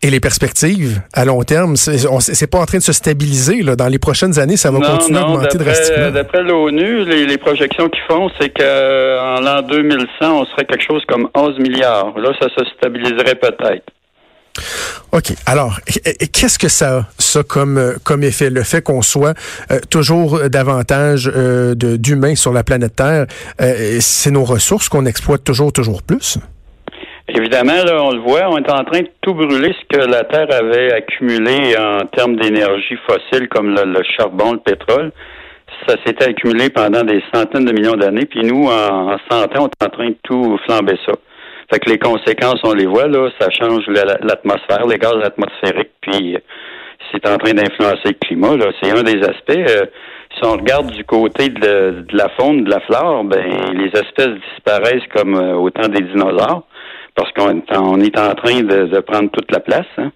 Et les perspectives à long terme, c'est pas en train de se stabiliser. Là. Dans les prochaines années, ça va continuer à augmenter drastiquement. D'après l'ONU, les, projections qu'ils font, c'est qu'en l'an 2100, on serait quelque chose comme 11 milliards. Là, ça se stabiliserait peut-être. OK. Alors, qu'est-ce que ça a, ça, comme, comme effet? Le fait qu'on soit euh, toujours davantage euh, d'humains sur la planète Terre, euh, c'est nos ressources qu'on exploite toujours, toujours plus? Évidemment, là, on le voit, on est en train de tout brûler ce que la Terre avait accumulé en termes d'énergie fossile, comme le, charbon, le pétrole. Ça s'était accumulé pendant des centaines de millions d'années, puis nous, en, en 100 ans, on est en train de tout flamber ça. Fait que les conséquences, on les voit, là, ça change l'atmosphère, les gaz atmosphériques, puis c'est en train d'influencer le climat, là. C'est un des aspects. Euh, si on regarde du côté de, la faune, de la flore, ben les espèces disparaissent comme euh, au temps des dinosaures parce qu'on est en train de, prendre toute la place. Hein.